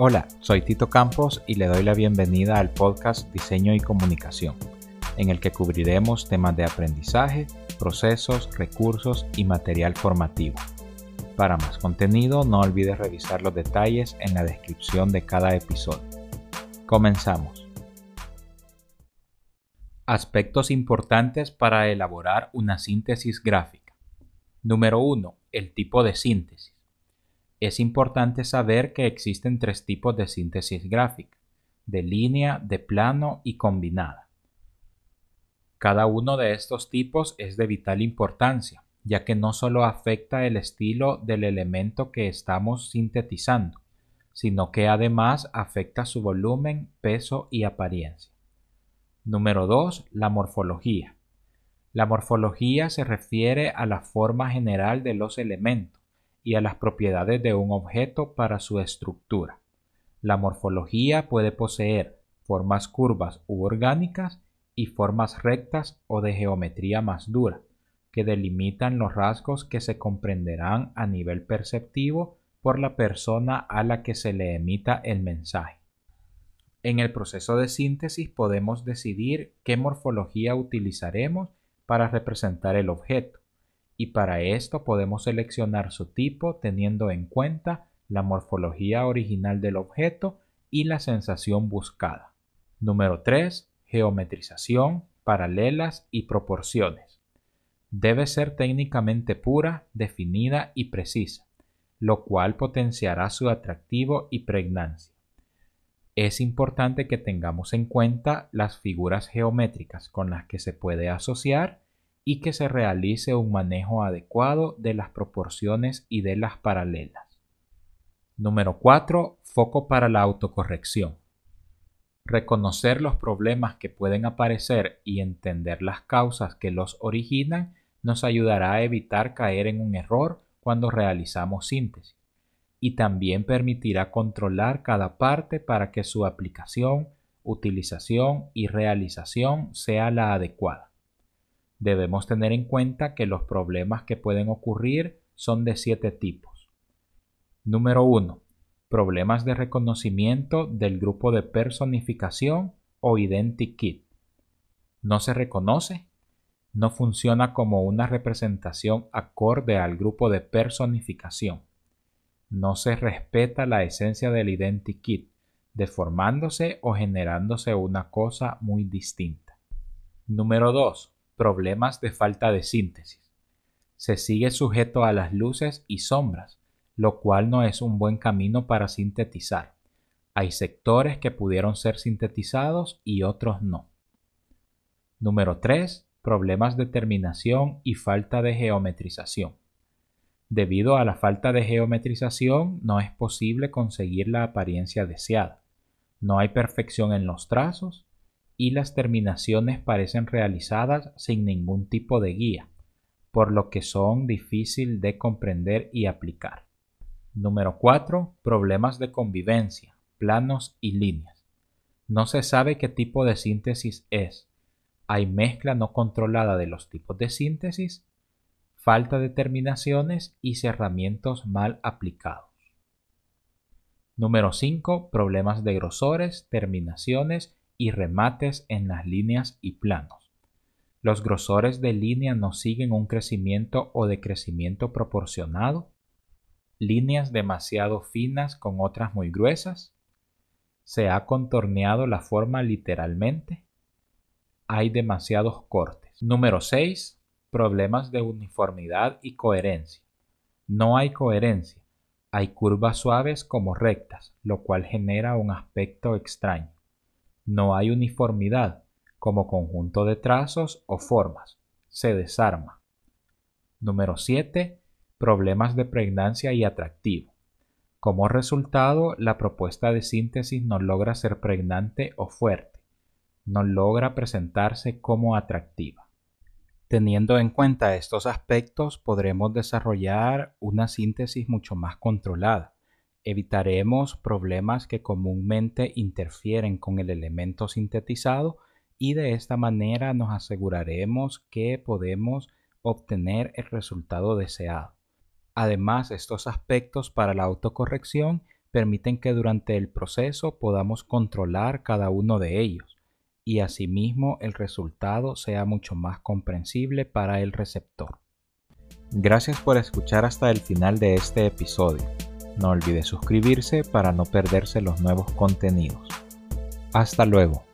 Hola, soy Tito Campos y le doy la bienvenida al podcast Diseño y Comunicación, en el que cubriremos temas de aprendizaje, procesos, recursos y material formativo. Para más contenido no olvides revisar los detalles en la descripción de cada episodio. Comenzamos. Aspectos importantes para elaborar una síntesis gráfica. Número 1. El tipo de síntesis. Es importante saber que existen tres tipos de síntesis gráfica, de línea, de plano y combinada. Cada uno de estos tipos es de vital importancia, ya que no solo afecta el estilo del elemento que estamos sintetizando, sino que además afecta su volumen, peso y apariencia. Número 2. La morfología. La morfología se refiere a la forma general de los elementos y a las propiedades de un objeto para su estructura. La morfología puede poseer formas curvas u orgánicas y formas rectas o de geometría más dura, que delimitan los rasgos que se comprenderán a nivel perceptivo por la persona a la que se le emita el mensaje. En el proceso de síntesis podemos decidir qué morfología utilizaremos para representar el objeto, y para esto podemos seleccionar su tipo teniendo en cuenta la morfología original del objeto y la sensación buscada. Número 3. Geometrización, paralelas y proporciones. Debe ser técnicamente pura, definida y precisa, lo cual potenciará su atractivo y pregnancia. Es importante que tengamos en cuenta las figuras geométricas con las que se puede asociar y que se realice un manejo adecuado de las proporciones y de las paralelas. Número 4. Foco para la autocorrección. Reconocer los problemas que pueden aparecer y entender las causas que los originan nos ayudará a evitar caer en un error cuando realizamos síntesis y también permitirá controlar cada parte para que su aplicación, utilización y realización sea la adecuada. Debemos tener en cuenta que los problemas que pueden ocurrir son de siete tipos. Número 1. Problemas de reconocimiento del grupo de personificación o identikit. ¿No se reconoce? No funciona como una representación acorde al grupo de personificación. No se respeta la esencia del identikit, deformándose o generándose una cosa muy distinta. Número 2 problemas de falta de síntesis. Se sigue sujeto a las luces y sombras, lo cual no es un buen camino para sintetizar. Hay sectores que pudieron ser sintetizados y otros no. Número 3. Problemas de terminación y falta de geometrización. Debido a la falta de geometrización no es posible conseguir la apariencia deseada. No hay perfección en los trazos y las terminaciones parecen realizadas sin ningún tipo de guía, por lo que son difícil de comprender y aplicar. Número 4. Problemas de convivencia, planos y líneas. No se sabe qué tipo de síntesis es. Hay mezcla no controlada de los tipos de síntesis, falta de terminaciones y cerramientos mal aplicados. Número 5. Problemas de grosores, terminaciones y remates en las líneas y planos. Los grosores de línea no siguen un crecimiento o decrecimiento proporcionado. Líneas demasiado finas con otras muy gruesas. Se ha contorneado la forma literalmente. Hay demasiados cortes. Número 6. Problemas de uniformidad y coherencia. No hay coherencia. Hay curvas suaves como rectas, lo cual genera un aspecto extraño. No hay uniformidad como conjunto de trazos o formas. Se desarma. Número 7. Problemas de pregnancia y atractivo. Como resultado, la propuesta de síntesis no logra ser pregnante o fuerte. No logra presentarse como atractiva. Teniendo en cuenta estos aspectos, podremos desarrollar una síntesis mucho más controlada, evitaremos problemas que comúnmente interfieren con el elemento sintetizado y de esta manera nos aseguraremos que podemos obtener el resultado deseado. Además, estos aspectos para la autocorrección permiten que durante el proceso podamos controlar cada uno de ellos y asimismo el resultado sea mucho más comprensible para el receptor. Gracias por escuchar hasta el final de este episodio. No olvide suscribirse para no perderse los nuevos contenidos. Hasta luego.